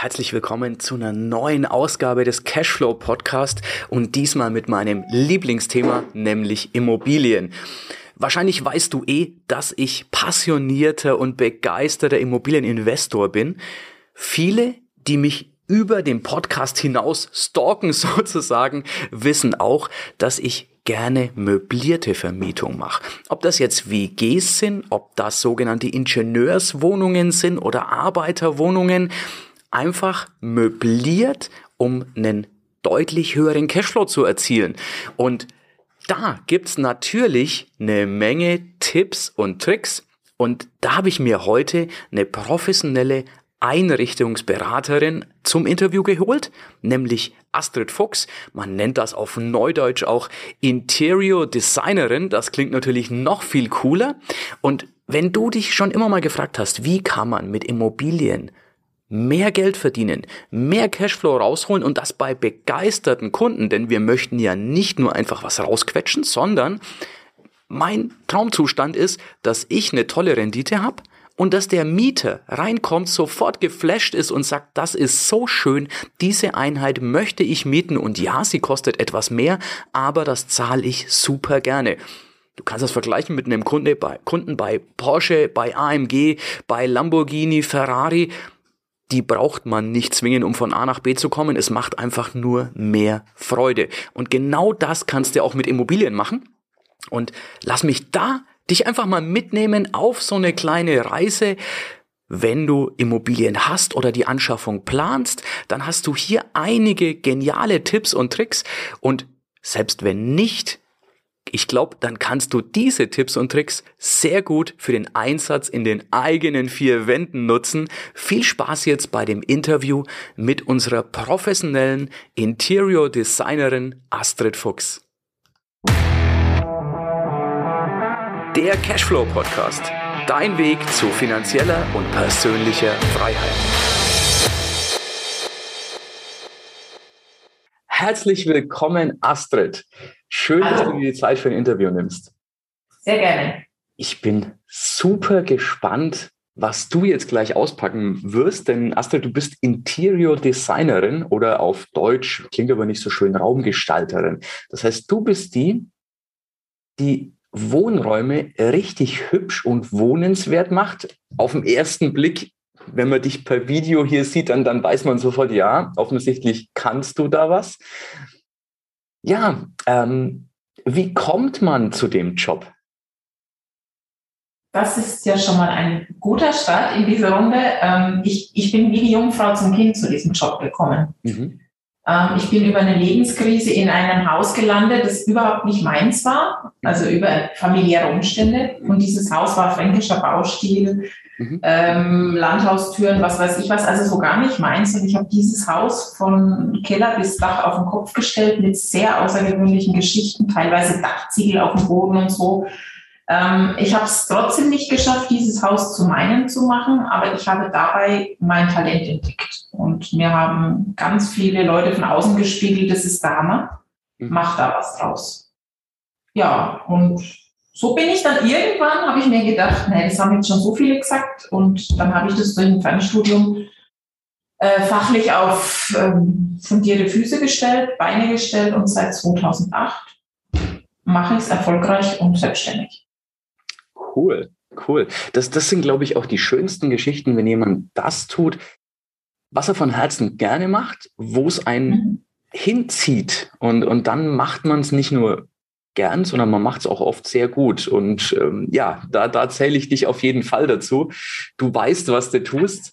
Herzlich willkommen zu einer neuen Ausgabe des Cashflow Podcast und diesmal mit meinem Lieblingsthema, nämlich Immobilien. Wahrscheinlich weißt du eh, dass ich passionierter und begeisterter Immobilieninvestor bin. Viele, die mich über den Podcast hinaus stalken sozusagen, wissen auch, dass ich gerne möblierte Vermietung mache. Ob das jetzt WGs sind, ob das sogenannte Ingenieurswohnungen sind oder Arbeiterwohnungen, einfach möbliert, um einen deutlich höheren Cashflow zu erzielen. Und da gibt's natürlich eine Menge Tipps und Tricks. Und da habe ich mir heute eine professionelle Einrichtungsberaterin zum Interview geholt, nämlich Astrid Fuchs. Man nennt das auf Neudeutsch auch Interior Designerin. Das klingt natürlich noch viel cooler. Und wenn du dich schon immer mal gefragt hast, wie kann man mit Immobilien mehr Geld verdienen, mehr Cashflow rausholen und das bei begeisterten Kunden, denn wir möchten ja nicht nur einfach was rausquetschen, sondern mein Traumzustand ist, dass ich eine tolle Rendite habe und dass der Mieter reinkommt, sofort geflasht ist und sagt, das ist so schön, diese Einheit möchte ich mieten. Und ja, sie kostet etwas mehr, aber das zahle ich super gerne. Du kannst das vergleichen mit einem Kunde bei, Kunden bei Porsche, bei AMG, bei Lamborghini, Ferrari die braucht man nicht zwingen, um von A nach B zu kommen. Es macht einfach nur mehr Freude. Und genau das kannst du auch mit Immobilien machen. Und lass mich da dich einfach mal mitnehmen auf so eine kleine Reise. Wenn du Immobilien hast oder die Anschaffung planst, dann hast du hier einige geniale Tipps und Tricks. Und selbst wenn nicht, ich glaube, dann kannst du diese Tipps und Tricks sehr gut für den Einsatz in den eigenen vier Wänden nutzen. Viel Spaß jetzt bei dem Interview mit unserer professionellen Interior Designerin Astrid Fuchs. Der Cashflow Podcast. Dein Weg zu finanzieller und persönlicher Freiheit. Herzlich willkommen, Astrid. Schön, Hallo. dass du dir die Zeit für ein Interview nimmst. Sehr gerne. Ich bin super gespannt, was du jetzt gleich auspacken wirst, denn Astrid, du bist Interior Designerin oder auf Deutsch, klingt aber nicht so schön, Raumgestalterin. Das heißt, du bist die, die Wohnräume richtig hübsch und wohnenswert macht. Auf den ersten Blick wenn man dich per Video hier sieht, dann, dann weiß man sofort, ja, offensichtlich kannst du da was. Ja, ähm, wie kommt man zu dem Job? Das ist ja schon mal ein guter Start in diese Runde. Ähm, ich, ich bin wie die Jungfrau zum Kind zu diesem Job gekommen. Mhm. Ähm, ich bin über eine Lebenskrise in einem Haus gelandet, das überhaupt nicht meins war, also über familiäre Umstände. Und dieses Haus war fränkischer Baustil, mhm. ähm, Landhaustüren, was weiß ich was, also so gar nicht meins. Und ich habe dieses Haus von Keller bis Dach auf den Kopf gestellt mit sehr außergewöhnlichen Geschichten, teilweise Dachziegel auf dem Boden und so. Ähm, ich habe es trotzdem nicht geschafft, dieses Haus zu meinem zu machen, aber ich habe dabei mein Talent entdeckt. Und mir haben ganz viele Leute von außen gespiegelt, das ist der Hammer, mhm. mach da was draus. Ja, und so bin ich dann irgendwann, habe ich mir gedacht, nee, das haben jetzt schon so viele gesagt. Und dann habe ich das durch ein Fernstudium äh, fachlich auf ähm, fundierte Füße gestellt, Beine gestellt und seit 2008 mache ich es erfolgreich und selbstständig. Cool, cool. Das, das sind, glaube ich, auch die schönsten Geschichten, wenn jemand das tut, was er von Herzen gerne macht, wo es einen mhm. hinzieht. Und, und dann macht man es nicht nur gern, sondern man macht es auch oft sehr gut. Und ähm, ja, da, da zähle ich dich auf jeden Fall dazu. Du weißt, was du tust.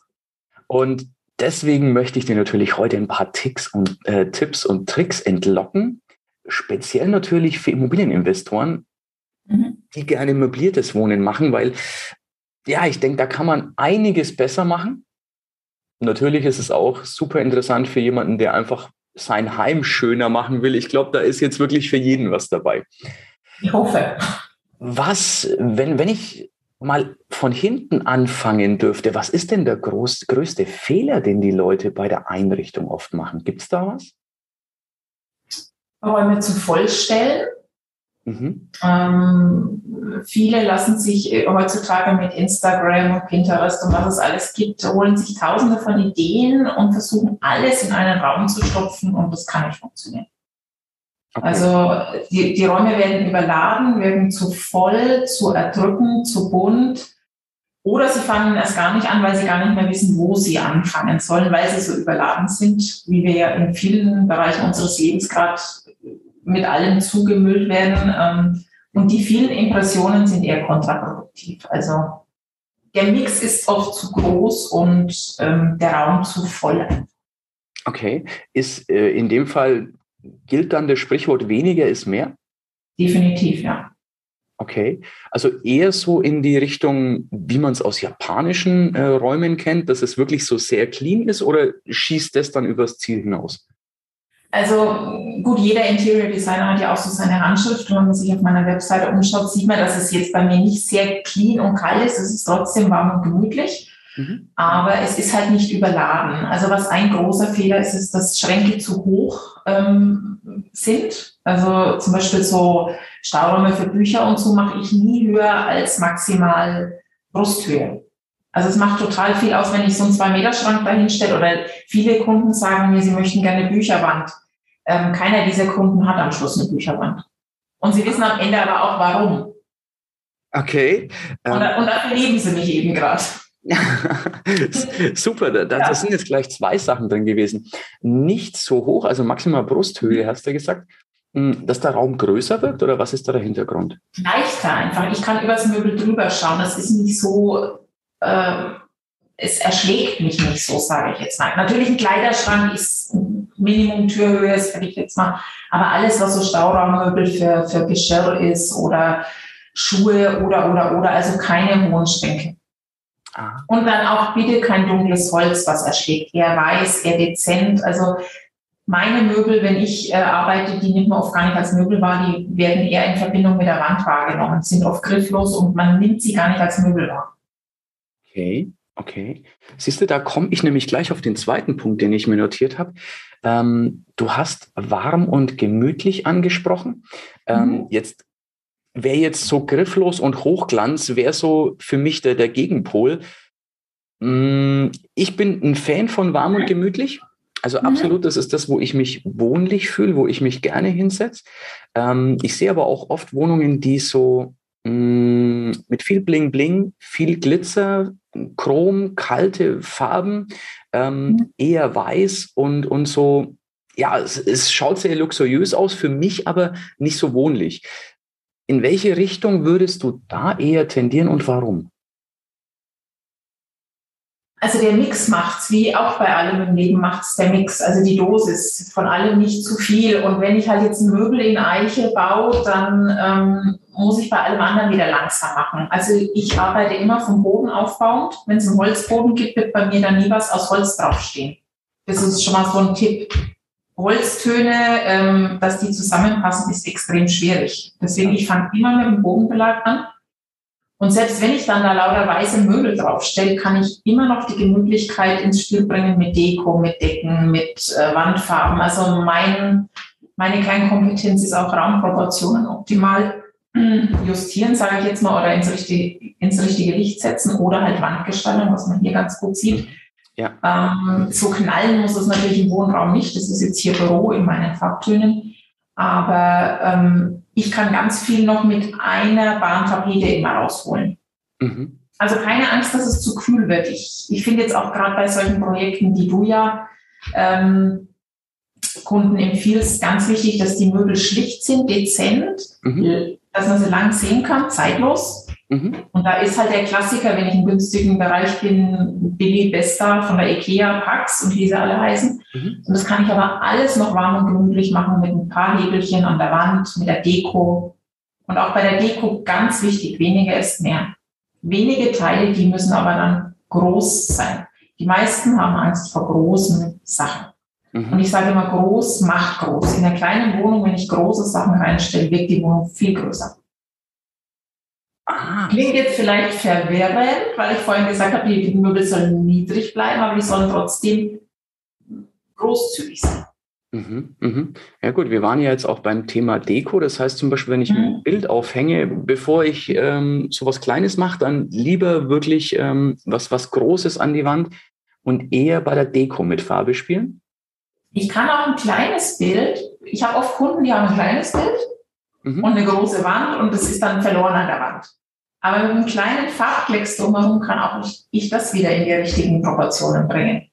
Und deswegen möchte ich dir natürlich heute ein paar Ticks und, äh, Tipps und Tricks entlocken. Speziell natürlich für Immobilieninvestoren, mhm. die gerne möbliertes Wohnen machen, weil ja, ich denke, da kann man einiges besser machen. Natürlich ist es auch super interessant für jemanden, der einfach sein Heim schöner machen will. Ich glaube, da ist jetzt wirklich für jeden was dabei. Ich hoffe. Was, wenn, wenn ich mal von hinten anfangen dürfte, was ist denn der groß, größte Fehler, den die Leute bei der Einrichtung oft machen? Gibt es da was? Räume zu vollstellen Mhm. Ähm, viele lassen sich äh, heutzutage mit Instagram und Pinterest und was es alles gibt, holen sich tausende von Ideen und versuchen alles in einen Raum zu stopfen und das kann nicht funktionieren. Okay. Also die, die Räume werden überladen, werden zu voll, zu erdrückend, zu bunt. Oder sie fangen erst gar nicht an, weil sie gar nicht mehr wissen, wo sie anfangen sollen, weil sie so überladen sind, wie wir ja in vielen Bereichen unseres Lebens gerade mit allem zugemüllt werden. Ähm, und die vielen Impressionen sind eher kontraproduktiv. Also der Mix ist oft zu groß und ähm, der Raum zu voll. Okay. Ist äh, in dem Fall gilt dann das Sprichwort weniger ist mehr? Definitiv, ja. Okay, also eher so in die Richtung, wie man es aus japanischen äh, Räumen kennt, dass es wirklich so sehr clean ist oder schießt das dann übers Ziel hinaus? Also gut, jeder Interior Designer hat ja auch so seine Handschrift. Und wenn man sich auf meiner Webseite umschaut, sieht man, dass es jetzt bei mir nicht sehr clean und kalt ist. Es ist trotzdem warm und gemütlich. Mhm. Aber es ist halt nicht überladen. Also was ein großer Fehler ist, ist, dass Schränke zu hoch ähm, sind. Also zum Beispiel so Stauräume für Bücher und so mache ich nie höher als maximal Brusthöhe. Also es macht total viel aus, wenn ich so einen Zwei-Meter-Schrank dahin stelle oder viele Kunden sagen mir, sie möchten gerne Bücherwand. Ähm, keiner dieser Kunden hat am Schluss eine Bücherwand. Und sie wissen am Ende aber auch, warum. Okay. Ähm. Und, und dafür lieben sie mich eben gerade. Super, da, da ja. sind jetzt gleich zwei Sachen drin gewesen. Nicht so hoch, also maximal Brusthöhe, hast du gesagt, hm, dass der Raum größer wird oder was ist da der Hintergrund? Leichter einfach. Ich kann übers Möbel drüber schauen. Das ist nicht so, äh, es erschlägt mich nicht so, sage ich jetzt mal. Natürlich ein Kleiderschrank ist Minimum Türhöhe, sage ich jetzt mal. Aber alles, was so Stauraummöbel für, für Geschirr ist oder Schuhe oder, oder, oder, also keine hohen Schränke. Ah. Und dann auch bitte kein dunkles Holz, was erschlägt. Eher weiß, eher dezent. Also meine Möbel, wenn ich äh, arbeite, die nimmt man oft gar nicht als Möbel wahr, die werden eher in Verbindung mit der Wand wahrgenommen, sind oft grifflos und man nimmt sie gar nicht als Möbel wahr. Okay, okay. Siehst du, da komme ich nämlich gleich auf den zweiten Punkt, den ich mir notiert habe. Ähm, du hast warm und gemütlich angesprochen. Ähm, mhm. Jetzt wäre jetzt so grifflos und Hochglanz, wäre so für mich der, der Gegenpol. Mm, ich bin ein Fan von warm und gemütlich. Also mhm. absolut, das ist das, wo ich mich wohnlich fühle, wo ich mich gerne hinsetze. Ähm, ich sehe aber auch oft Wohnungen, die so mit viel Bling Bling, viel Glitzer, Chrom, kalte Farben, ähm, eher weiß und, und so, ja, es, es schaut sehr luxuriös aus, für mich aber nicht so wohnlich. In welche Richtung würdest du da eher tendieren und warum? Also der Mix macht's, wie auch bei allem im Leben macht's der Mix, also die Dosis von allem nicht zu viel. Und wenn ich halt jetzt ein Möbel in Eiche baue, dann ähm, muss ich bei allem anderen wieder langsam machen. Also ich arbeite immer vom Boden aufbauend. Wenn es einen Holzboden gibt, wird bei mir dann nie was aus Holz draufstehen. Das ist schon mal so ein Tipp. Holztöne, ähm, dass die zusammenpassen, ist extrem schwierig. Deswegen, ich fange immer mit dem Bogenbelag an. Und selbst wenn ich dann da lauter weiße Möbel draufstelle, kann ich immer noch die Gemütlichkeit ins Spiel bringen mit Deko, mit Decken, mit äh, Wandfarben. Also mein, meine Kernkompetenz ist auch Raumproportionen optimal justieren, sage ich jetzt mal, oder ins richtige, ins richtige Licht setzen oder halt Wandgestaltung, was man hier ganz gut sieht. Ja. Ähm, so knallen muss es natürlich im Wohnraum nicht. Das ist jetzt hier Büro in meinen Farbtönen. Aber ähm, ich kann ganz viel noch mit einer Bahntapete immer rausholen. Mhm. Also keine Angst, dass es zu kühl wird. Ich, ich finde jetzt auch gerade bei solchen Projekten, die du ja ähm, Kunden empfiehlst, ganz wichtig, dass die Möbel schlicht sind, dezent, mhm. dass man sie lang sehen kann, zeitlos. Mhm. Und da ist halt der Klassiker, wenn ich im günstigen Bereich bin, Billy Besta von der Ikea, Pax und wie sie alle heißen. Mhm. Und das kann ich aber alles noch warm und gemütlich machen mit ein paar Hebelchen an der Wand, mit der Deko. Und auch bei der Deko ganz wichtig, weniger ist mehr. Wenige Teile, die müssen aber dann groß sein. Die meisten haben Angst vor großen Sachen. Mhm. Und ich sage immer, groß macht groß. In der kleinen Wohnung, wenn ich große Sachen reinstelle, wirkt die Wohnung viel größer. Ah. Klingt jetzt vielleicht verwirrend, weil ich vorhin gesagt habe, die Möbel sollen niedrig bleiben, aber die sollen trotzdem großzügig sein. Mhm, mhm. Ja gut, wir waren ja jetzt auch beim Thema Deko. Das heißt zum Beispiel, wenn ich ein mhm. Bild aufhänge, bevor ich ähm, so was Kleines mache, dann lieber wirklich ähm, was, was Großes an die Wand und eher bei der Deko mit Farbe spielen? Ich kann auch ein kleines Bild. Ich habe oft Kunden, die haben ein kleines Bild mhm. und eine große Wand und das ist dann verloren an der Wand. Aber mit einem kleinen Farbklecks drumherum kann auch ich das wieder in die richtigen Proportionen bringen.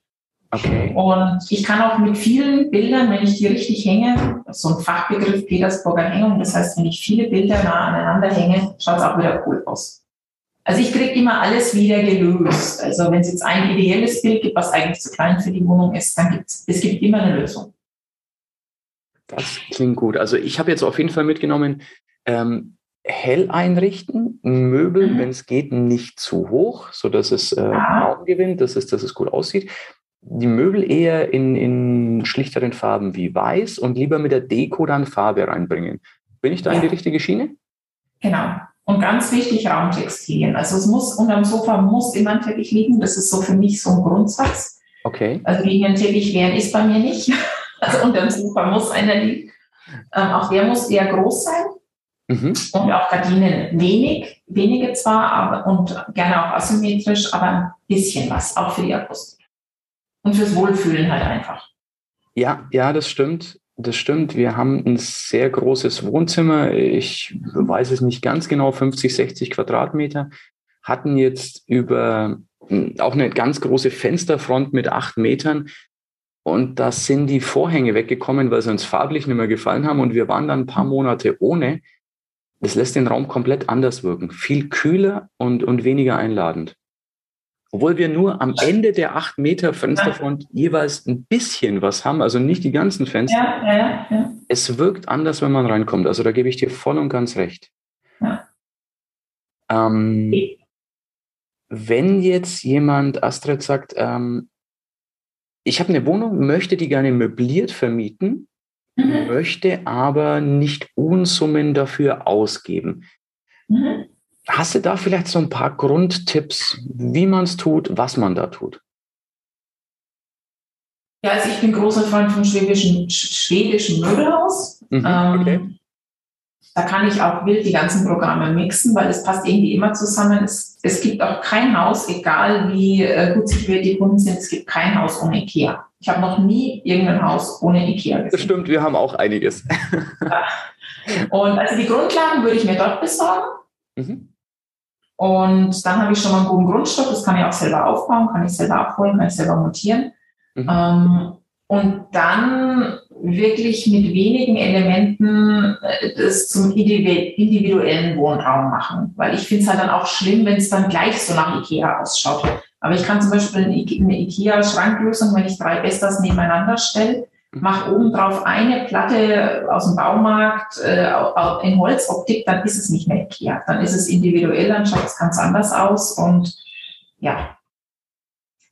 Okay. Und ich kann auch mit vielen Bildern, wenn ich die richtig hänge, so ein Fachbegriff Petersburger Hängung, das heißt, wenn ich viele Bilder nah aneinander hänge, schaut es auch wieder cool aus. Also ich kriege immer alles wieder gelöst. Also wenn es jetzt ein ideelles Bild gibt, was eigentlich zu klein für die Wohnung ist, dann gibt es, es gibt immer eine Lösung. Das klingt gut. Also ich habe jetzt auf jeden Fall mitgenommen, ähm, hell einrichten, Möbel, mhm. wenn es geht, nicht zu hoch, sodass es äh, Raum gewinnt, dass es, dass es gut aussieht die Möbel eher in, in schlichteren Farben wie weiß und lieber mit der Deko dann Farbe reinbringen. Bin ich da ja. in die richtige Schiene? Genau. Und ganz wichtig, Raumtextilien. Also es muss unterm Sofa muss immer ein Teppich liegen. Das ist so für mich so ein Grundsatz. Okay. Also gegen den Teppich wehren ist bei mir nicht. Also unterm Sofa muss einer liegen. Ähm, auch der muss eher groß sein. Mhm. Und auch Gardinen wenig, wenige zwar, aber und gerne auch asymmetrisch, aber ein bisschen was, auch für die Akustik und fürs Wohlfühlen halt einfach. Ja, ja, das stimmt. Das stimmt. Wir haben ein sehr großes Wohnzimmer. Ich weiß es nicht ganz genau, 50, 60 Quadratmeter. Hatten jetzt über auch eine ganz große Fensterfront mit acht Metern. Und da sind die Vorhänge weggekommen, weil sie uns farblich nicht mehr gefallen haben. Und wir waren dann ein paar Monate ohne. Das lässt den Raum komplett anders wirken. Viel kühler und, und weniger einladend obwohl wir nur am Ende der acht Meter Fensterfront jeweils ein bisschen was haben, also nicht die ganzen Fenster. Ja, ja, ja. Es wirkt anders, wenn man reinkommt. Also da gebe ich dir voll und ganz recht. Ähm, wenn jetzt jemand, Astrid sagt, ähm, ich habe eine Wohnung, möchte die gerne möbliert vermieten, mhm. möchte aber nicht Unsummen dafür ausgeben. Mhm. Hast du da vielleicht so ein paar Grundtipps, wie man es tut, was man da tut? Ja, also ich bin großer Freund vom schwedischen, schwedischen Möbelhaus. Mhm, ähm, okay. da kann ich auch wild die ganzen Programme mixen, weil es passt irgendwie immer zusammen. Es, es gibt auch kein Haus, egal wie äh, gut situiert die Kunden sind, es gibt kein Haus ohne Ikea. Ich habe noch nie irgendein Haus ohne Ikea gesehen. Das stimmt, wir haben auch einiges. Und also die Grundlagen würde ich mir dort besorgen. Mhm. Und dann habe ich schon mal einen guten Grundstock, das kann ich auch selber aufbauen, kann ich selber abholen, kann ich selber montieren. Mhm. Ähm, und dann wirklich mit wenigen Elementen äh, das zum individuellen Wohnraum machen. Weil ich finde es halt dann auch schlimm, wenn es dann gleich so nach Ikea ausschaut. Aber ich kann zum Beispiel eine Ikea-Schranklösung, wenn ich drei Bestas nebeneinander stelle, mach oben drauf eine Platte aus dem Baumarkt äh, in Holzoptik, dann ist es nicht mehr Ikea. Dann ist es individuell, dann schaut es ganz anders aus und ja.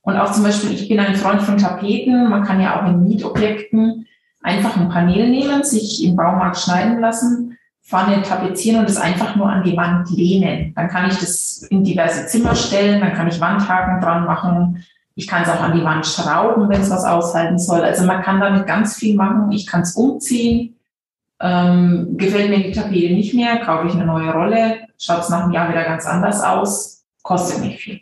Und auch zum Beispiel, ich bin ein Freund von Tapeten. Man kann ja auch in Mietobjekten einfach ein Panel nehmen, sich im Baumarkt schneiden lassen, vorne tapezieren und es einfach nur an die Wand lehnen. Dann kann ich das in diverse Zimmer stellen, dann kann ich Wandhaken dran machen, ich kann es auch an die Wand schrauben, wenn es was aushalten soll. Also man kann damit ganz viel machen. Ich kann es umziehen. Ähm, gefällt mir die Tapete nicht mehr, kaufe ich eine neue Rolle, schaut es nach einem Jahr wieder ganz anders aus, kostet nicht viel.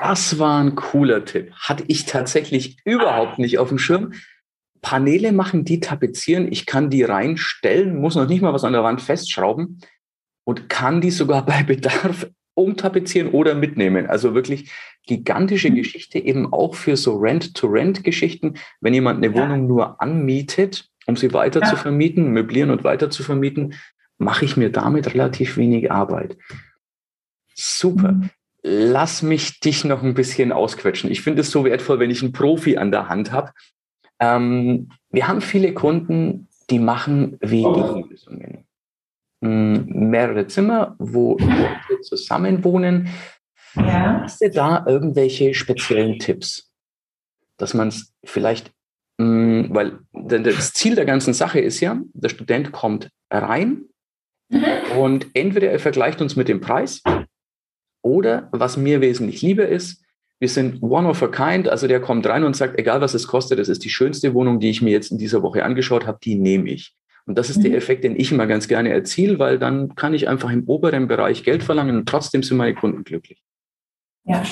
Das war ein cooler Tipp. Hatte ich tatsächlich überhaupt nicht auf dem Schirm. Paneele machen, die tapezieren. Ich kann die reinstellen, muss noch nicht mal was an der Wand festschrauben und kann die sogar bei Bedarf umtapezieren oder mitnehmen. Also wirklich gigantische mhm. Geschichte, eben auch für so Rent-to-Rent-Geschichten, wenn jemand eine ja. Wohnung nur anmietet, um sie weiter ja. zu vermieten, möblieren und weiter zu vermieten, mache ich mir damit relativ wenig Arbeit. Super. Mhm. Lass mich dich noch ein bisschen ausquetschen. Ich finde es so wertvoll, wenn ich einen Profi an der Hand habe. Ähm, wir haben viele Kunden, die machen WG-Lösungen. Hm, mehrere Zimmer, wo Leute zusammenwohnen. Ja. Hast du da irgendwelche speziellen Tipps, dass man es vielleicht, mh, hm, weil das Ziel der ganzen Sache ist ja, der Student kommt rein mhm. und entweder er vergleicht uns mit dem Preis oder was mir wesentlich lieber ist, wir sind one of a kind, also der kommt rein und sagt, egal was es kostet, das ist die schönste Wohnung, die ich mir jetzt in dieser Woche angeschaut habe, die nehme ich. Und das ist mhm. der Effekt, den ich immer ganz gerne erziele, weil dann kann ich einfach im oberen Bereich Geld verlangen und trotzdem sind meine Kunden glücklich. Ja.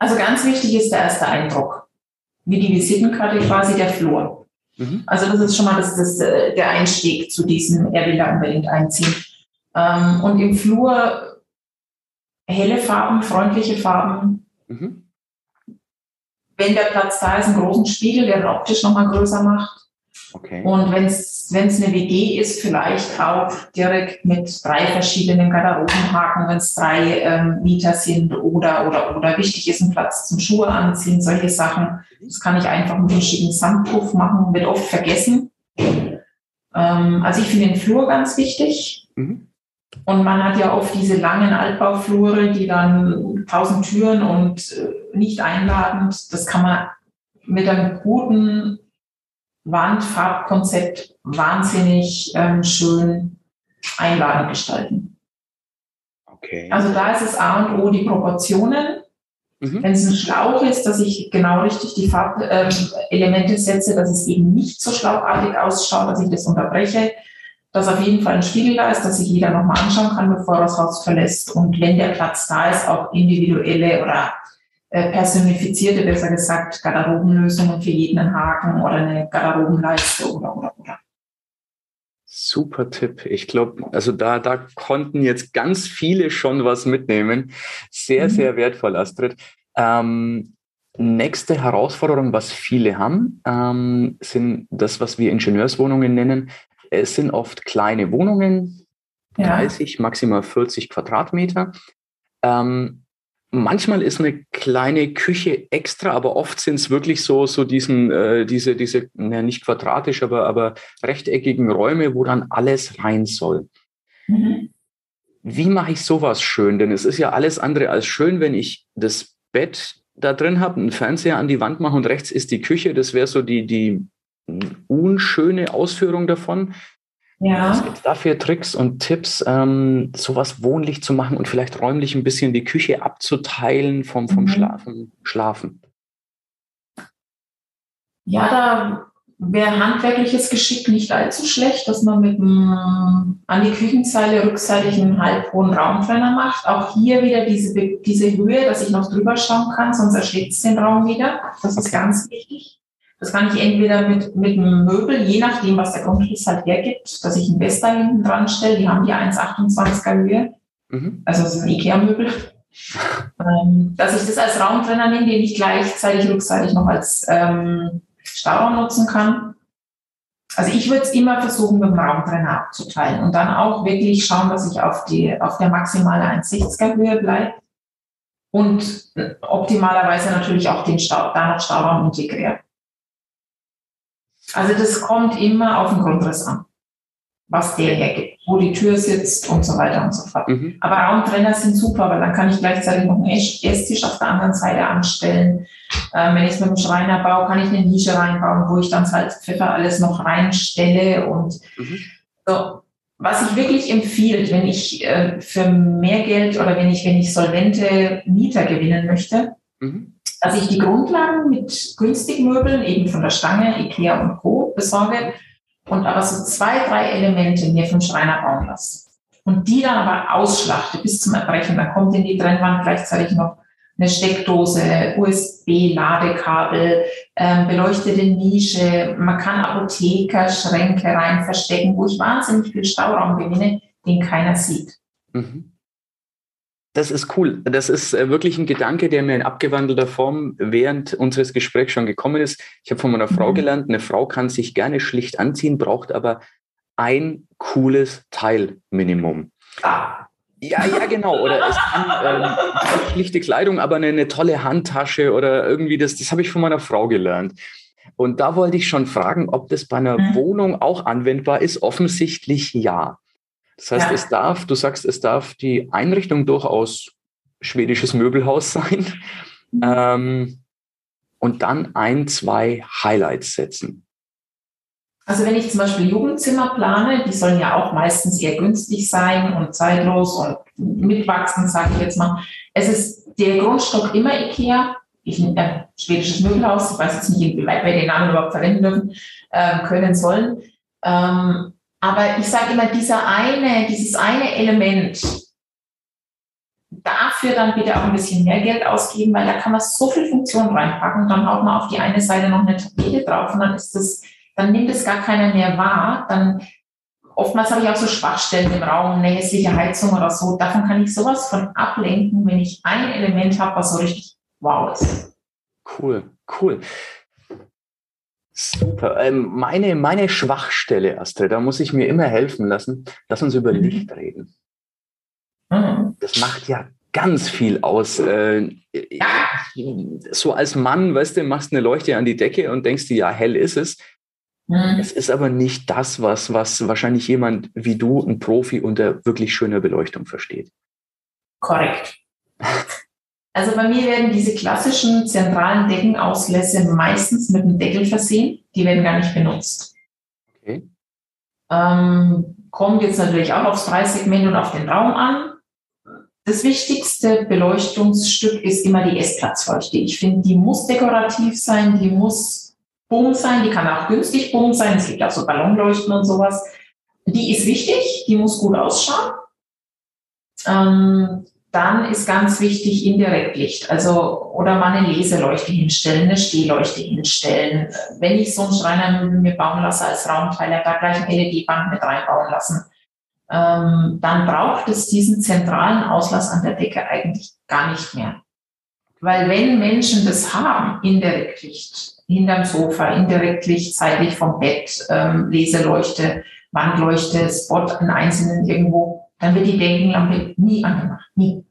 Also ganz wichtig ist der erste Eindruck. Wie die Visitenkarte quasi der Flur. Mhm. Also das ist schon mal das, das, äh, der Einstieg zu diesem, er will da unbedingt einziehen. Ähm, und im Flur helle Farben, freundliche Farben. Mhm. Wenn der Platz da ist, einen großen Spiegel, der den optisch nochmal größer macht. Okay. Und wenn es eine WG ist, vielleicht auch direkt mit drei verschiedenen Garderobenhaken, wenn es drei ähm, Mieter sind oder, oder, oder wichtig ist, ein Platz zum Schuhe anziehen, solche Sachen. Das kann ich einfach mit einem schicken Sandpuff machen, wird oft vergessen. Ähm, also ich finde den Flur ganz wichtig. Mhm. Und man hat ja oft diese langen Altbauflure, die dann tausend Türen und äh, nicht einladend. Das kann man mit einem guten Wandfarbkonzept wahnsinnig ähm, schön einladend gestalten. Okay. Also da ist es A und O die Proportionen. Mhm. Wenn es ein Schlauch ist, dass ich genau richtig die Farbelemente ähm, setze, dass es eben nicht so schlauchartig ausschaut, dass ich das unterbreche, dass auf jeden Fall ein Spiegel da ist, dass sich jeder nochmal anschauen kann, bevor er das Haus verlässt und wenn der Platz da ist, auch individuelle oder äh, personifizierte, besser gesagt, Garderobenlösungen für jeden Haken oder eine Garderobenleiste oder, oder, oder. Super Tipp. Ich glaube, also da, da konnten jetzt ganz viele schon was mitnehmen. Sehr, mhm. sehr wertvoll, Astrid. Ähm, nächste Herausforderung, was viele haben, ähm, sind das, was wir Ingenieurswohnungen nennen. Es sind oft kleine Wohnungen, ja. 30, maximal 40 Quadratmeter. Ähm, Manchmal ist eine kleine Küche extra, aber oft sind es wirklich so, so diesen, äh, diese, diese, ja, nicht quadratisch, aber, aber rechteckigen Räume, wo dann alles rein soll. Mhm. Wie mache ich sowas schön? Denn es ist ja alles andere als schön, wenn ich das Bett da drin habe, einen Fernseher an die Wand mache und rechts ist die Küche. Das wäre so die, die unschöne Ausführung davon. Ja. Was gibt es da für Tricks und Tipps, ähm, sowas wohnlich zu machen und vielleicht räumlich ein bisschen die Küche abzuteilen vom, vom mhm. Schlafen, Schlafen? Ja, da wäre handwerkliches Geschick nicht allzu schlecht, dass man mit einem, an die Küchenzeile rückseitig einen halbhohen Raumtrenner macht. Auch hier wieder diese, diese Höhe, dass ich noch drüber schauen kann, sonst erschlägt es den Raum wieder. Das ist ganz wichtig. Das kann ich entweder mit, mit einem Möbel, je nachdem, was der Grundriss halt hergibt, dass ich ein Vesta hinten dran stelle. Die haben die 1,28er Höhe. Mhm. Also das ist ein Ikea-Möbel. ähm, dass ich das als Raumtrenner nehme, den ich gleichzeitig rückseitig noch als ähm, Stauraum nutzen kann. Also ich würde es immer versuchen, mit dem Raumtrenner abzuteilen und dann auch wirklich schauen, dass ich auf, die, auf der maximale 1,60er Höhe bleibe und optimalerweise natürlich auch den Stau, da noch Stauraum integriere. Also das kommt immer auf den Grundriss an, was der hergibt, wo die Tür sitzt und so weiter und so fort. Mhm. Aber Raumtrenner sind super, weil dann kann ich gleichzeitig noch einen Esstisch auf der anderen Seite anstellen. Ähm, wenn ich es mit dem Schreiner baue, kann ich eine Nische reinbauen, wo ich dann Salz, Pfeffer alles noch reinstelle und mhm. so. Was ich wirklich empfehle, wenn ich äh, für mehr Geld oder wenn ich, wenn ich solvente Mieter gewinnen möchte, mhm dass ich die Grundlagen mit günstigen Möbeln, eben von der Stange, Ikea und Co. besorge und aber so zwei, drei Elemente mir vom Schreiner bauen lasse. Und die dann aber ausschlachte bis zum Erbrechen. Dann kommt in die Trennwand gleichzeitig noch eine Steckdose, USB-Ladekabel, ähm, beleuchtete Nische. Man kann Apothekerschränke rein verstecken, wo ich wahnsinnig viel Stauraum gewinne, den keiner sieht. Mhm. Das ist cool. Das ist äh, wirklich ein Gedanke, der mir in abgewandelter Form während unseres Gesprächs schon gekommen ist. Ich habe von meiner Frau mhm. gelernt, eine Frau kann sich gerne schlicht anziehen, braucht aber ein cooles Teilminimum. Ah. Ja, ja, genau. Oder es kann ähm, schlichte Kleidung, aber eine, eine, tolle Handtasche oder irgendwie das, das habe ich von meiner Frau gelernt. Und da wollte ich schon fragen, ob das bei einer mhm. Wohnung auch anwendbar ist. Offensichtlich ja. Das heißt, ja. es darf, du sagst, es darf die Einrichtung durchaus schwedisches Möbelhaus sein. Mhm. Ähm, und dann ein, zwei Highlights setzen. Also wenn ich zum Beispiel Jugendzimmer plane, die sollen ja auch meistens eher günstig sein und zeitlos und mitwachsen, sage ich jetzt mal. Es ist der Grundstock immer Ikea. Ich äh, schwedisches Möbelhaus. Ich weiß jetzt nicht, inwieweit wir den Namen überhaupt verwenden dürfen, äh, können sollen. Ähm, aber ich sage immer, dieser eine, dieses eine Element, dafür dann bitte auch ein bisschen mehr Geld ausgeben, weil da kann man so viel Funktion reinpacken. Dann haut man auf die eine Seite noch eine Tapete drauf und dann ist das, dann nimmt es gar keiner mehr wahr. Dann oftmals habe ich auch so Schwachstellen im Raum, eine hässliche Heizung oder so. Davon kann ich sowas von ablenken, wenn ich ein Element habe, was so richtig wow ist. Cool, cool. Super. Ähm, meine, meine Schwachstelle, Astrid, da muss ich mir immer helfen lassen. Lass uns über mhm. Licht reden. Mhm. Das macht ja ganz viel aus. Äh, so als Mann, weißt du, machst eine Leuchte an die Decke und denkst dir, ja, hell ist es. Mhm. Es ist aber nicht das, was, was wahrscheinlich jemand wie du, ein Profi unter wirklich schöner Beleuchtung versteht. Korrekt. Also bei mir werden diese klassischen zentralen Deckenauslässe meistens mit einem Deckel versehen. Die werden gar nicht benutzt. Okay. Ähm, kommt jetzt natürlich auch aufs Preissegment und auf den Raum an. Das wichtigste Beleuchtungsstück ist immer die Essplatzleuchte. Ich finde, die muss dekorativ sein, die muss Boom sein, die kann auch günstig Boom sein. Es gibt auch so Ballonleuchten und sowas. Die ist wichtig, die muss gut ausschauen. Ähm, dann ist ganz wichtig Indirektlicht, also oder mal eine Leseleuchte hinstellen, eine Stehleuchte hinstellen. Wenn ich so einen Schreiner mir bauen lasse als Raumteiler, da gleich ein LED-Band mit reinbauen lassen, ähm, dann braucht es diesen zentralen Auslass an der Decke eigentlich gar nicht mehr. Weil wenn Menschen das haben, Indirektlicht, hinterm Sofa, indirektlich, zeitlich vom Bett, ähm, Leseleuchte, Wandleuchte, Spot an einzelnen irgendwo, dann wird die Deckenlampe nie angemacht. Nie.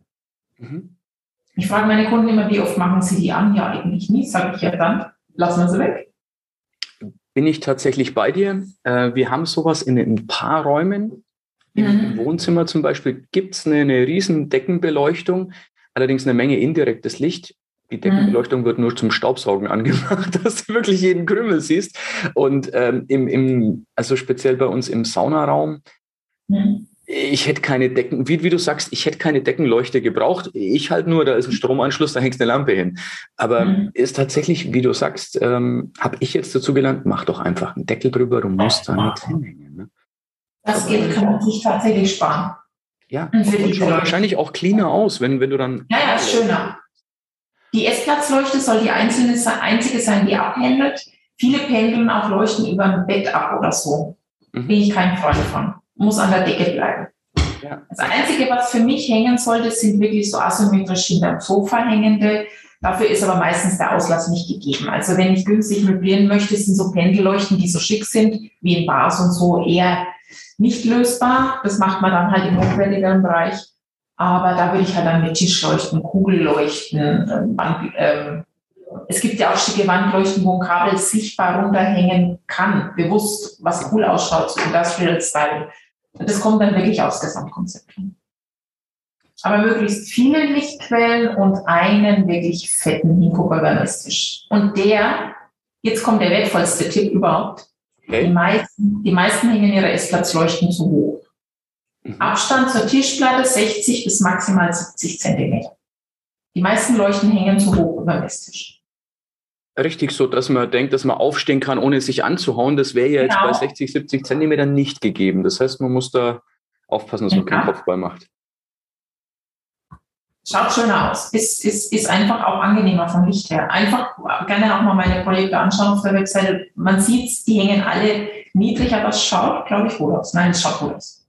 Mhm. Ich frage meine Kunden immer, wie oft machen sie die an? Ja, eigentlich nie, sage ich ja dann, lassen wir sie weg. Bin ich tatsächlich bei dir. Äh, wir haben sowas in ein paar Räumen. Im mhm. Wohnzimmer zum Beispiel gibt es eine, eine riesen Deckenbeleuchtung, allerdings eine Menge indirektes Licht. Die Deckenbeleuchtung mhm. wird nur zum Staubsaugen angemacht, dass du wirklich jeden Krümel siehst. Und ähm, im, im, also speziell bei uns im Saunaraum, mhm. Ich hätte keine Decken, wie, wie du sagst, ich hätte keine Deckenleuchte gebraucht. Ich halt nur, da ist ein Stromanschluss, da hängt eine Lampe hin. Aber mhm. ist tatsächlich, wie du sagst, ähm, habe ich jetzt dazu gelernt, mach doch einfach einen Deckel drüber, du musst da nichts hinhängen. Ne? Das geht, kann man sich tatsächlich sparen. Ja, und schaut wahrscheinlich auch cleaner aus, wenn, wenn du dann. Ja, ja, ist schöner. Die Essplatzleuchte soll die einzelne, einzige sein, die abhändelt. Viele pendeln auch Leuchten über ein Bett ab oder so. Mhm. Bin ich kein Freund von. Muss an der Decke bleiben. Ja. Das Einzige, was für mich hängen sollte, sind wirklich so asymmetrisch hinterm Sofa hängende. Dafür ist aber meistens der Auslass nicht gegeben. Also wenn ich günstig möblieren möchte, sind so Pendelleuchten, die so schick sind, wie in Bars und so, eher nicht lösbar. Das macht man dann halt im hochwertigeren Bereich. Aber da würde ich halt dann mit Tischleuchten, Kugelleuchten, Wand, ähm, es gibt ja auch schicke Wandleuchten, wo ein Kabel sichtbar runterhängen kann, bewusst, was cool ausschaut, so Industrial Style. Das kommt dann wirklich aufs Gesamtkonzept hin. Aber möglichst viele Lichtquellen und einen wirklich fetten Hingucker beim Esstisch. Und der, jetzt kommt der wertvollste Tipp überhaupt. Okay. Die, meisten, die meisten hängen ihre Essplatzleuchten zu hoch. Mhm. Abstand zur Tischplatte 60 bis maximal 70 Zentimeter. Die meisten Leuchten hängen zu hoch über dem Esstisch. Richtig so, dass man denkt, dass man aufstehen kann, ohne sich anzuhauen. Das wäre ja jetzt genau. bei 60, 70 Zentimetern nicht gegeben. Das heißt, man muss da aufpassen, dass man ja. keinen Kopfball macht. Schaut schöner aus. Ist, ist, ist einfach auch angenehmer vom Licht her. Einfach gerne auch mal meine Projekte anschauen auf der Webseite. Man sieht die hängen alle niedrig, aber es schaut, glaube ich, gut aus. Nein, es schaut gut aus.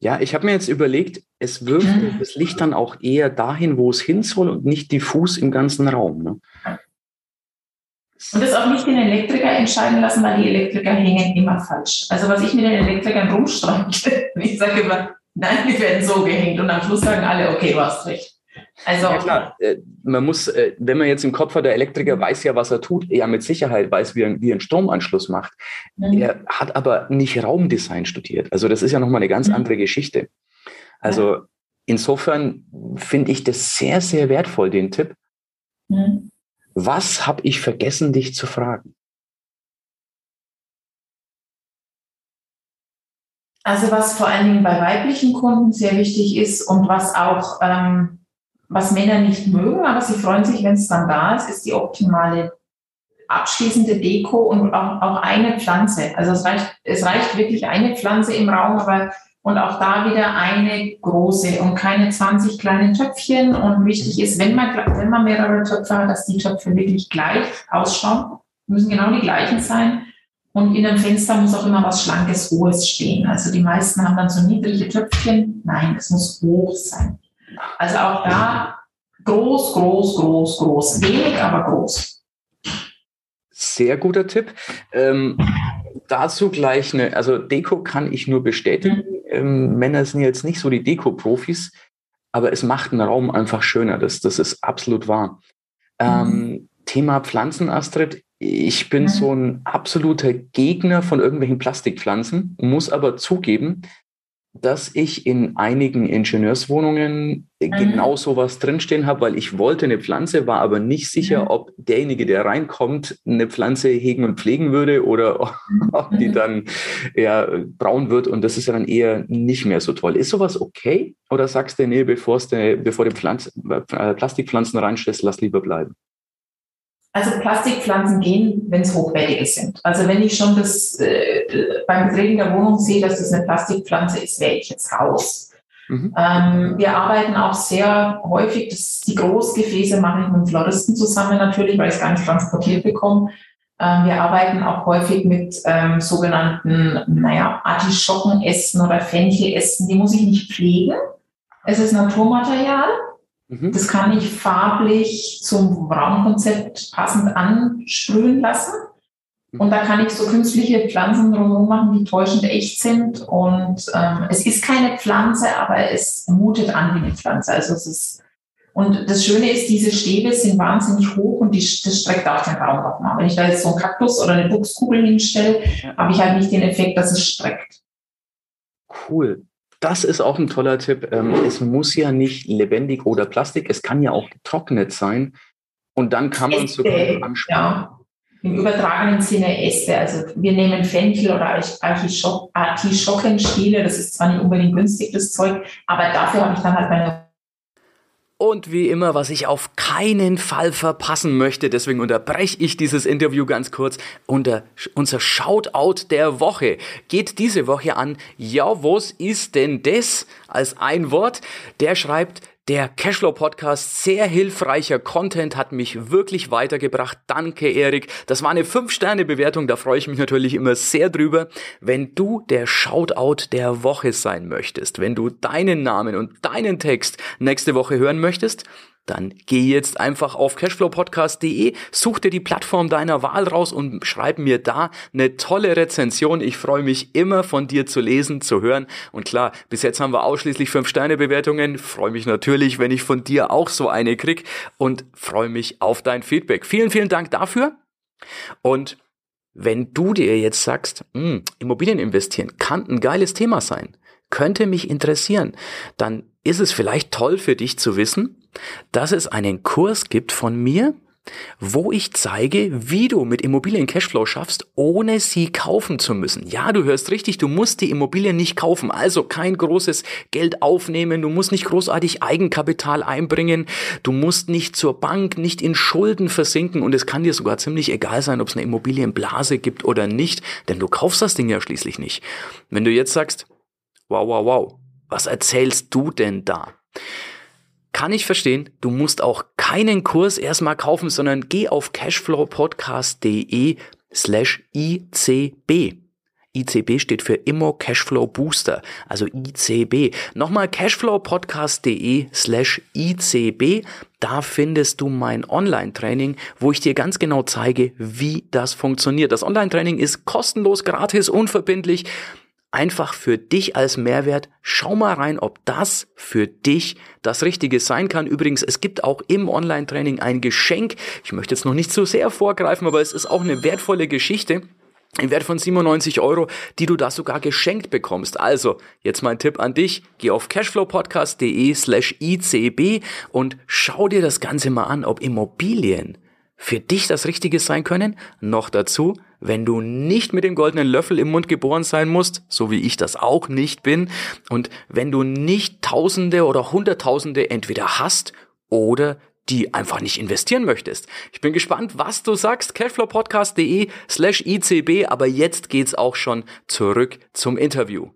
Ja, ich habe mir jetzt überlegt, es wirft mhm. das Licht dann auch eher dahin, wo es hin soll und nicht diffus im ganzen Raum. Ne? Und das auch nicht den Elektriker entscheiden lassen, weil die Elektriker hängen immer falsch. Also was ich mit den Elektrikern rumstreite, ich sage immer, nein, die werden so gehängt und am Schluss sagen alle, okay, du hast recht. Also, ja klar, äh, man muss, äh, wenn man jetzt im Kopf hat, der Elektriker weiß ja, was er tut, er mit Sicherheit weiß, wie er, wie er einen Stromanschluss macht. Mhm. Er hat aber nicht Raumdesign studiert. Also das ist ja nochmal eine ganz mhm. andere Geschichte. Also insofern finde ich das sehr, sehr wertvoll, den Tipp. Mhm. Was habe ich vergessen, dich zu fragen? Also was vor allen Dingen bei weiblichen Kunden sehr wichtig ist und was auch ähm, was Männer nicht mögen, aber sie freuen sich, wenn es dann da ist, ist die optimale abschließende Deko und auch, auch eine Pflanze. Also es reicht, es reicht wirklich eine Pflanze im Raum, aber und auch da wieder eine große und keine 20 kleine Töpfchen. Und wichtig ist, wenn man, wenn man mehrere Töpfe hat, dass die Töpfe wirklich gleich ausschauen, müssen genau die gleichen sein. Und in einem Fenster muss auch immer was Schlankes, Hohes stehen. Also die meisten haben dann so niedrige Töpfchen. Nein, es muss hoch sein. Also auch da groß, groß, groß, groß. Wenig, aber groß. Sehr guter Tipp. Ähm, dazu gleich eine, also Deko kann ich nur bestätigen. Ähm, Männer sind jetzt nicht so die Deko-Profis, aber es macht einen Raum einfach schöner. Das, das ist absolut wahr. Ähm, mhm. Thema Pflanzen, Astrid. Ich bin mhm. so ein absoluter Gegner von irgendwelchen Plastikpflanzen, muss aber zugeben, dass ich in einigen Ingenieurswohnungen mhm. genau sowas drinstehen habe, weil ich wollte eine Pflanze, war aber nicht sicher, mhm. ob derjenige, der reinkommt, eine Pflanze hegen und pflegen würde oder ob die mhm. dann eher braun wird und das ist ja dann eher nicht mehr so toll. Ist sowas okay? Oder sagst du, nee, bevor du Pflanz, äh, Plastikpflanzen reinstellst, lass lieber bleiben? Also Plastikpflanzen gehen, wenn es hochwertige sind. Also wenn ich schon das äh, beim Betreten der Wohnung sehe, dass das eine Plastikpflanze ist, wäre ich jetzt raus. Mhm. Ähm, wir arbeiten auch sehr häufig, das, die Großgefäße mache ich mit dem Floristen zusammen natürlich, weil ich es gar nicht transportiert bekomme. Ähm, wir arbeiten auch häufig mit ähm, sogenannten, naja, Artischockenästen oder Fenchelästen. Die muss ich nicht pflegen. Es ist Naturmaterial. Mhm. Das kann ich farblich zum Raumkonzept passend ansprühen lassen. Mhm. Und da kann ich so künstliche Pflanzen drumherum machen, die täuschend echt sind. Und ähm, es ist keine Pflanze, aber es mutet an wie eine Pflanze. Also es ist und das Schöne ist, diese Stäbe sind wahnsinnig hoch und die, das streckt auch den Raum nochmal. Wenn ich da jetzt so einen Kaktus oder eine Buchskugel hinstelle, habe ich halt nicht den Effekt, dass es streckt. Cool das ist auch ein toller Tipp. Ähm, es muss ja nicht lebendig oder Plastik, es kann ja auch getrocknet sein. Und dann kann man es sogar anspannen. Ja. Im übertragenen Sinne Äste. Also wir nehmen Fenchel oder Artischockenstiele. Das ist zwar nicht unbedingt günstig, das Zeug, aber dafür habe ich dann halt meine und wie immer, was ich auf keinen Fall verpassen möchte, deswegen unterbreche ich dieses Interview ganz kurz. Unter, unser Shoutout der Woche geht diese Woche an, ja, was ist denn das? Als ein Wort. Der schreibt, der Cashflow Podcast, sehr hilfreicher Content, hat mich wirklich weitergebracht. Danke, Erik. Das war eine 5-Sterne-Bewertung, da freue ich mich natürlich immer sehr drüber. Wenn du der Shoutout der Woche sein möchtest, wenn du deinen Namen und deinen Text nächste Woche hören möchtest, dann geh jetzt einfach auf cashflowpodcast.de, such dir die Plattform deiner Wahl raus und schreib mir da eine tolle Rezension. Ich freue mich immer von dir zu lesen, zu hören. Und klar, bis jetzt haben wir ausschließlich 5-Sterne-Bewertungen. Freue mich natürlich, wenn ich von dir auch so eine krieg und freue mich auf dein Feedback. Vielen, vielen Dank dafür. Und wenn du dir jetzt sagst, hm, Immobilien investieren kann ein geiles Thema sein, könnte mich interessieren, dann ist es vielleicht toll für dich zu wissen, dass es einen Kurs gibt von mir, wo ich zeige, wie du mit Immobilien Cashflow schaffst, ohne sie kaufen zu müssen. Ja, du hörst richtig, du musst die Immobilien nicht kaufen, also kein großes Geld aufnehmen, du musst nicht großartig Eigenkapital einbringen, du musst nicht zur Bank, nicht in Schulden versinken und es kann dir sogar ziemlich egal sein, ob es eine Immobilienblase gibt oder nicht, denn du kaufst das Ding ja schließlich nicht. Wenn du jetzt sagst, wow, wow, wow, was erzählst du denn da? Kann ich verstehen. Du musst auch keinen Kurs erstmal kaufen, sondern geh auf cashflowpodcast.de slash ICB. ICB steht für Immo Cashflow Booster, also ICB. Nochmal cashflowpodcast.de slash ICB. Da findest du mein Online-Training, wo ich dir ganz genau zeige, wie das funktioniert. Das Online-Training ist kostenlos, gratis, unverbindlich einfach für dich als Mehrwert. Schau mal rein, ob das für dich das Richtige sein kann. Übrigens, es gibt auch im Online-Training ein Geschenk. Ich möchte jetzt noch nicht so sehr vorgreifen, aber es ist auch eine wertvolle Geschichte im Wert von 97 Euro, die du da sogar geschenkt bekommst. Also, jetzt mein Tipp an dich, geh auf cashflowpodcast.de slash ICB und schau dir das Ganze mal an, ob Immobilien für dich das Richtige sein können. Noch dazu, wenn du nicht mit dem goldenen Löffel im Mund geboren sein musst, so wie ich das auch nicht bin, und wenn du nicht Tausende oder Hunderttausende entweder hast oder die einfach nicht investieren möchtest. Ich bin gespannt, was du sagst. Cashflowpodcast.de slash ICB, aber jetzt geht's auch schon zurück zum Interview.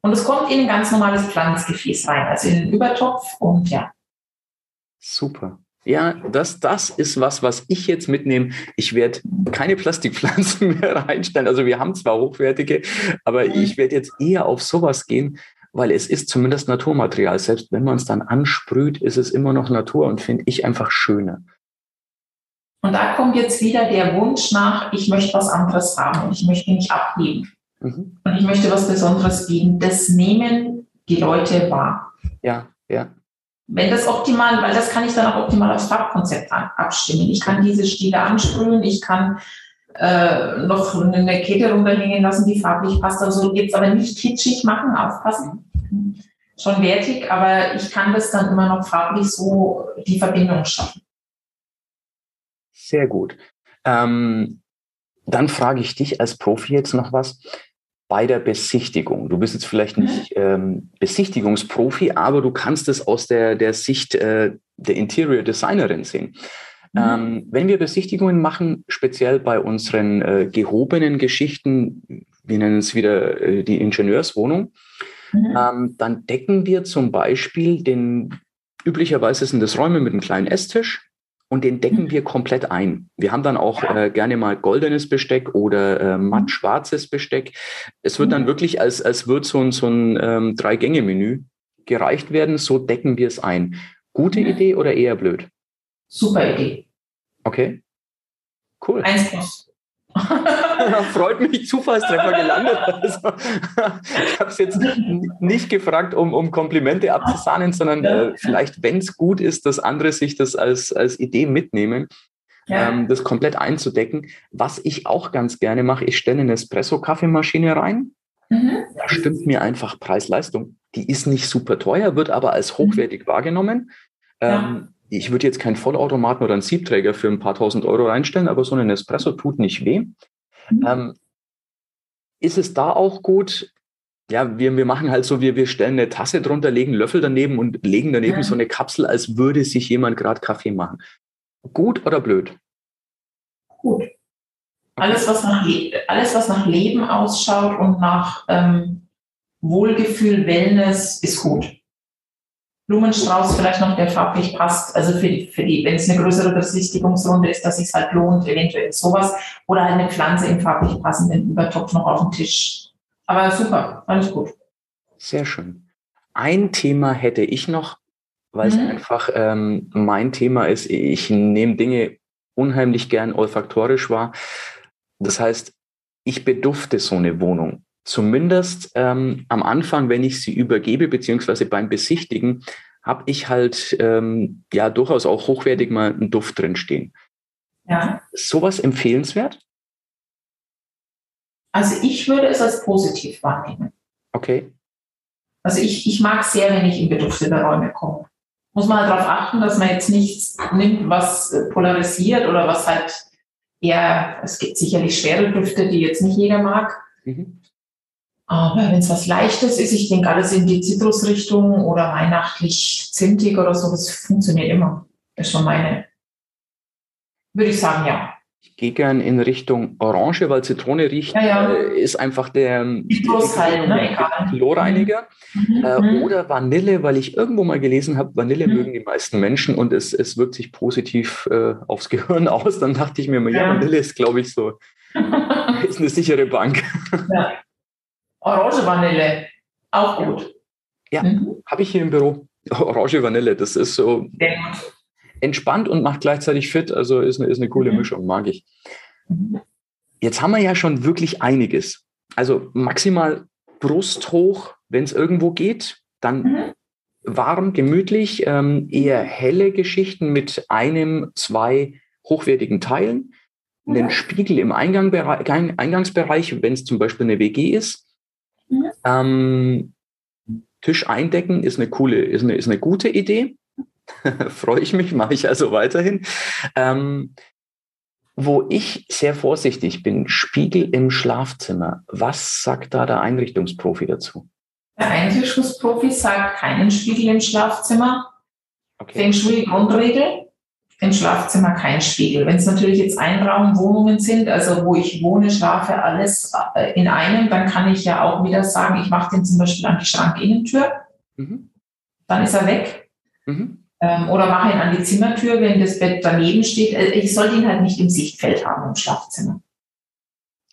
Und es kommt in ein ganz normales Pflanzgefäß rein, also in den Übertopf und ja. Super. Ja, das, das ist was, was ich jetzt mitnehme. Ich werde keine Plastikpflanzen mehr reinstellen. Also wir haben zwar hochwertige, aber ich werde jetzt eher auf sowas gehen, weil es ist zumindest Naturmaterial. Selbst wenn man es dann ansprüht, ist es immer noch Natur und finde ich einfach schöner. Und da kommt jetzt wieder der Wunsch nach, ich möchte was anderes haben und ich möchte nicht abheben. Mhm. Und ich möchte was Besonderes bieten. Das nehmen die Leute wahr. Ja, ja. Wenn das optimal, weil das kann ich dann auch optimal aufs Farbkonzept abstimmen. Ich kann diese Stile ansprühen, ich kann äh, noch eine Kette runterhängen lassen, die farblich passt. Also jetzt aber nicht kitschig machen, aufpassen. Schon wertig, aber ich kann das dann immer noch farblich so die Verbindung schaffen. Sehr gut. Ähm, dann frage ich dich als Profi jetzt noch was bei der Besichtigung. Du bist jetzt vielleicht nicht mhm. ähm, Besichtigungsprofi, aber du kannst es aus der, der Sicht äh, der Interior Designerin sehen. Mhm. Ähm, wenn wir Besichtigungen machen, speziell bei unseren äh, gehobenen Geschichten, wir nennen es wieder äh, die Ingenieurswohnung, mhm. ähm, dann decken wir zum Beispiel den, üblicherweise sind das Räume mit einem kleinen Esstisch, und den decken mhm. wir komplett ein. Wir haben dann auch äh, gerne mal goldenes Besteck oder äh, matt mhm. schwarzes Besteck. Es wird dann mhm. wirklich, als, als wird so ein, so ein ähm, Drei-Gänge-Menü gereicht werden. So decken wir es ein. Gute Idee oder eher blöd? Super Idee. Okay. Cool. Eins plus. Freut mich, Zufallstreffer gelandet. Also, ich habe es jetzt nicht gefragt, um, um Komplimente abzusahnen, sondern äh, vielleicht, wenn es gut ist, dass andere sich das als, als Idee mitnehmen, ja. ähm, das komplett einzudecken. Was ich auch ganz gerne mache, ich stelle eine Espresso-Kaffeemaschine rein. Mhm. Da stimmt mir einfach Preis-Leistung. Die ist nicht super teuer, wird aber als hochwertig mhm. wahrgenommen. Ähm, ich würde jetzt keinen Vollautomaten oder einen Siebträger für ein paar tausend Euro reinstellen, aber so ein Espresso tut nicht weh. Mhm. Ähm, ist es da auch gut? Ja, wir, wir machen halt so, wir, wir stellen eine Tasse drunter, legen Löffel daneben und legen daneben ja. so eine Kapsel, als würde sich jemand gerade Kaffee machen. Gut oder blöd? Gut. Alles, was nach, alles, was nach Leben ausschaut und nach ähm, Wohlgefühl, Wellness, ist gut. Blumenstrauß vielleicht noch, der farblich passt. Also für die, für die, wenn es eine größere Besichtigungsrunde ist, dass es halt lohnt, eventuell sowas. Oder halt eine Pflanze im farblich passenden Übertopf noch auf dem Tisch. Aber super, alles gut. Sehr schön. Ein Thema hätte ich noch, weil es mhm. einfach ähm, mein Thema ist. Ich nehme Dinge unheimlich gern olfaktorisch wahr. Das heißt, ich bedufte so eine Wohnung zumindest ähm, am Anfang, wenn ich sie übergebe, beziehungsweise beim Besichtigen, habe ich halt ähm, ja durchaus auch hochwertig mal einen Duft drin stehen. Ja. Sowas empfehlenswert? Also ich würde es als positiv wahrnehmen. Okay. Also ich, ich mag sehr, wenn ich in beduftete Räume komme. Muss man halt darauf achten, dass man jetzt nichts nimmt, was polarisiert oder was halt eher, es gibt sicherlich schwere Düfte, die jetzt nicht jeder mag. Mhm. Aber wenn es was Leichtes ist, ich denke alles in die Zitrusrichtung oder weihnachtlich zimtig oder so, das funktioniert immer. Das ist schon meine, würde ich sagen, ja. Ich gehe gern in Richtung Orange, weil Zitrone riecht, ja, ja. Äh, ist einfach der halt, ne? Chlorreiniger. Mhm. Äh, mhm. oder Vanille, weil ich irgendwo mal gelesen habe, Vanille mhm. mögen die meisten Menschen und es, es wirkt sich positiv äh, aufs Gehirn aus. Dann dachte ich mir mal, ja, ja Vanille ist, glaube ich, so ist eine sichere Bank. Ja. Orange Vanille, auch gut. Ja, mhm. habe ich hier im Büro. Orange Vanille, das ist so entspannt und macht gleichzeitig fit. Also ist eine, ist eine coole mhm. Mischung, mag ich. Mhm. Jetzt haben wir ja schon wirklich einiges. Also maximal Brust hoch, wenn es irgendwo geht. Dann mhm. warm, gemütlich, ähm, eher helle Geschichten mit einem, zwei hochwertigen Teilen. Einen mhm. Spiegel im Eingang, Eingangsbereich, wenn es zum Beispiel eine WG ist. Mhm. Ähm, Tisch eindecken ist eine coole, ist eine, ist eine gute Idee. Freue ich mich, mache ich also weiterhin. Ähm, wo ich sehr vorsichtig bin, Spiegel im Schlafzimmer. Was sagt da der Einrichtungsprofi dazu? Der Einrichtungsprofi sagt keinen Spiegel im Schlafzimmer. Okay. Feng Shui Grundregel, im Schlafzimmer kein Spiegel. Wenn es natürlich jetzt Einraumwohnungen sind, also wo ich wohne, schlafe, alles äh, in einem, dann kann ich ja auch wieder sagen, ich mache den zum Beispiel an die Schrankinnentür. Mhm. Dann ist er weg. Mhm. Ähm, oder mache ihn an die Zimmertür, wenn das Bett daneben steht. Äh, ich sollte ihn halt nicht im Sichtfeld haben im Schlafzimmer.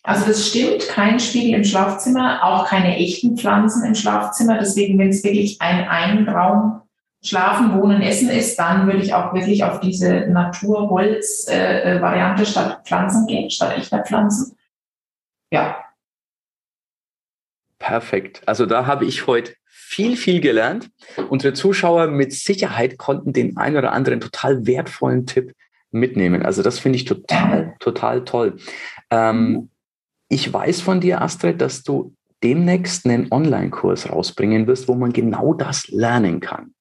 Also das stimmt, kein Spiegel im Schlafzimmer, auch keine echten Pflanzen im Schlafzimmer. Deswegen, wenn es wirklich ein Einraum Schlafen, Wohnen, Essen ist, dann würde ich auch wirklich auf diese Naturholz-Variante statt Pflanzen gehen, statt echter Pflanzen. Ja. Perfekt. Also da habe ich heute viel, viel gelernt. Unsere Zuschauer mit Sicherheit konnten den einen oder anderen total wertvollen Tipp mitnehmen. Also das finde ich total, total toll. Ähm, ich weiß von dir, Astrid, dass du demnächst einen Online-Kurs rausbringen wirst, wo man genau das lernen kann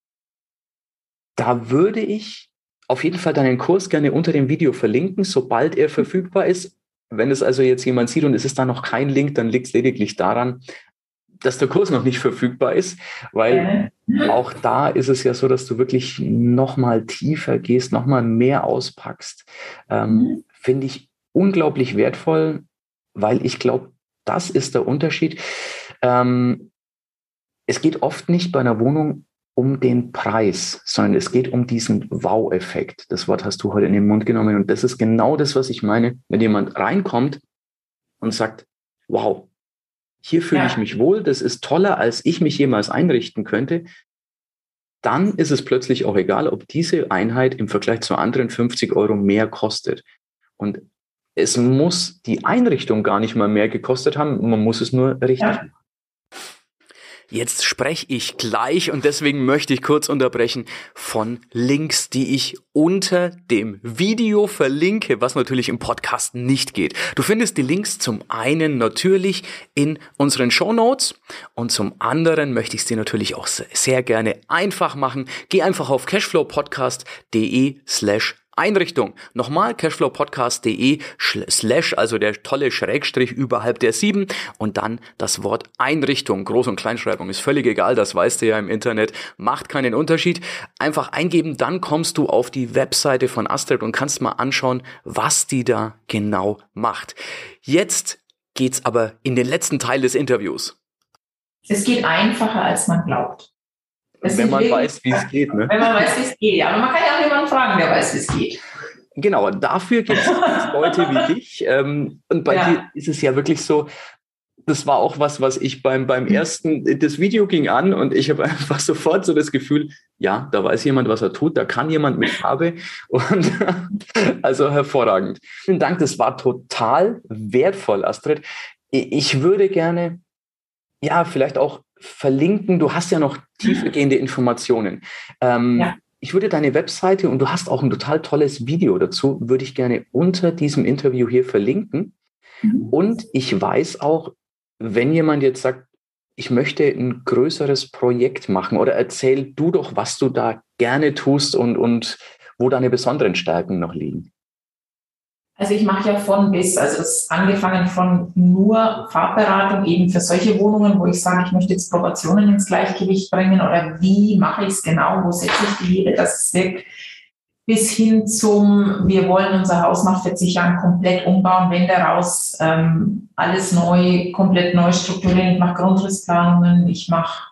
da würde ich auf jeden Fall deinen Kurs gerne unter dem Video verlinken, sobald er verfügbar ist. Wenn es also jetzt jemand sieht und es ist da noch kein Link, dann liegt es lediglich daran, dass der Kurs noch nicht verfügbar ist, weil auch da ist es ja so, dass du wirklich noch mal tiefer gehst, noch mal mehr auspackst. Ähm, mhm. Finde ich unglaublich wertvoll, weil ich glaube, das ist der Unterschied. Ähm, es geht oft nicht bei einer Wohnung um den Preis, sondern es geht um diesen Wow-Effekt. Das Wort hast du heute in den Mund genommen und das ist genau das, was ich meine, wenn jemand reinkommt und sagt, wow, hier fühle ja. ich mich wohl, das ist toller, als ich mich jemals einrichten könnte, dann ist es plötzlich auch egal, ob diese Einheit im Vergleich zu anderen 50 Euro mehr kostet. Und es muss die Einrichtung gar nicht mal mehr gekostet haben, man muss es nur richtig ja. machen. Jetzt spreche ich gleich und deswegen möchte ich kurz unterbrechen von Links, die ich unter dem Video verlinke, was natürlich im Podcast nicht geht. Du findest die Links zum einen natürlich in unseren Show Notes und zum anderen möchte ich es dir natürlich auch sehr gerne einfach machen. Geh einfach auf cashflowpodcast.de slash Einrichtung. Nochmal cashflowpodcast.de slash, also der tolle Schrägstrich überhalb der sieben und dann das Wort Einrichtung. Groß- und Kleinschreibung ist völlig egal, das weißt du ja im Internet, macht keinen Unterschied. Einfach eingeben, dann kommst du auf die Webseite von Astrid und kannst mal anschauen, was die da genau macht. Jetzt geht's aber in den letzten Teil des Interviews. Es geht einfacher, als man glaubt. Das wenn man weiß, wie es geht. Ne? Wenn man weiß, wie es geht. Ja, aber man kann ja auch jemanden fragen, der weiß, wie es geht. Genau, dafür gibt es Leute wie dich. Ähm, und bei ja. dir ist es ja wirklich so, das war auch was, was ich beim, beim ersten, das Video ging an und ich habe einfach sofort so das Gefühl, ja, da weiß jemand, was er tut, da kann jemand mit Farbe und also hervorragend. Vielen Dank, das war total wertvoll, Astrid. Ich würde gerne, ja, vielleicht auch verlinken. Du hast ja noch tiefergehende Informationen. Ähm, ja. Ich würde deine Webseite und du hast auch ein total tolles Video dazu, würde ich gerne unter diesem Interview hier verlinken. Mhm. Und ich weiß auch, wenn jemand jetzt sagt, ich möchte ein größeres Projekt machen oder erzähl du doch, was du da gerne tust und, und wo deine besonderen Stärken noch liegen. Also ich mache ja von bis, also das angefangen von nur Farbberatung eben für solche Wohnungen, wo ich sage, ich möchte jetzt Proportionen ins Gleichgewicht bringen oder wie mache ich es genau, wo setze ich die Hebel, dass es wirkt, bis hin zum, wir wollen unser Haus nach 40 Jahren komplett umbauen, Wände raus, ähm, alles neu, komplett neu strukturieren. Ich mache Grundrissplanungen, ich mache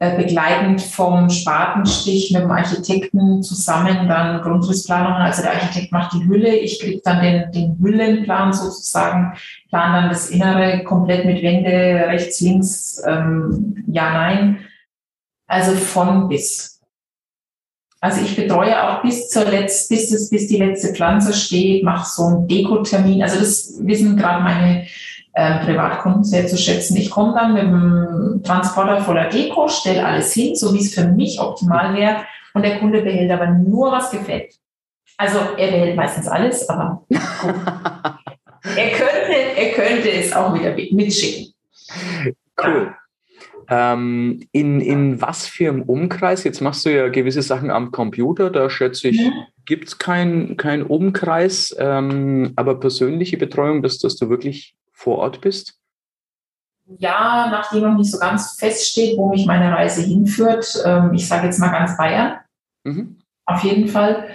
begleitend vom Spatenstich mit dem Architekten zusammen dann Grundrissplanungen. Also der Architekt macht die Hülle, ich kriege dann den, den Hüllenplan sozusagen, plan dann das Innere komplett mit Wände, rechts, links, ähm, ja, nein. Also von bis. Also ich betreue auch bis zur letzten, bis, das, bis die letzte Pflanze steht, mache so einen Dekotermin. Also das wissen gerade meine äh, Privatkunden sehr zu schätzen. Ich komme dann mit dem Transporter voller Deko, stelle alles hin, so wie es für mich optimal wäre. Und der Kunde behält aber nur, was gefällt. Also er behält meistens alles, aber er, könnte, er könnte es auch wieder mitschicken. Cool. Ähm, in, in was für einem Umkreis? Jetzt machst du ja gewisse Sachen am Computer, da schätze ich, ja. gibt es keinen kein Umkreis, ähm, aber persönliche Betreuung, dass, dass du wirklich vor Ort bist? Ja, nachdem noch nicht so ganz feststeht, wo mich meine Reise hinführt. Ähm, ich sage jetzt mal ganz Bayern. Mhm. Auf jeden Fall.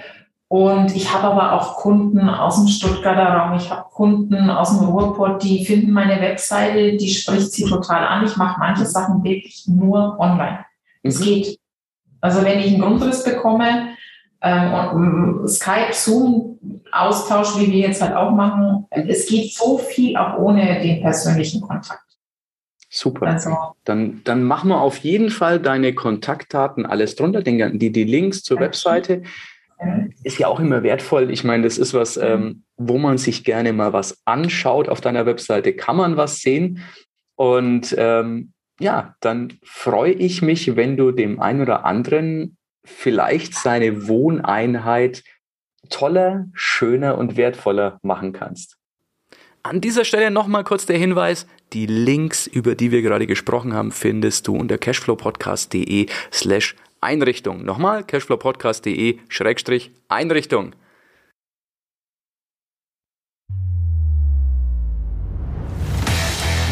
Und ich habe aber auch Kunden aus dem Stuttgarter Raum, ich habe Kunden aus dem Ruhrpott, die finden meine Webseite, die spricht sie total an. Ich mache manche Sachen wirklich nur online. Mhm. Es geht. Also wenn ich einen Grundriss bekomme und Skype, Zoom, Austausch, wie wir jetzt halt auch machen, es geht so viel auch ohne den persönlichen Kontakt. Super. Also, dann, dann machen wir auf jeden Fall deine Kontaktdaten alles drunter, die, die Links zur Webseite. Ist ja auch immer wertvoll. Ich meine, das ist was, ähm, wo man sich gerne mal was anschaut. Auf deiner Webseite kann man was sehen. Und ähm, ja, dann freue ich mich, wenn du dem einen oder anderen vielleicht seine Wohneinheit toller, schöner und wertvoller machen kannst. An dieser Stelle nochmal kurz der Hinweis, die Links, über die wir gerade gesprochen haben, findest du unter cashflowpodcast.de slash Einrichtung. Nochmal, cashflowpodcast.de Schrägstrich Einrichtung.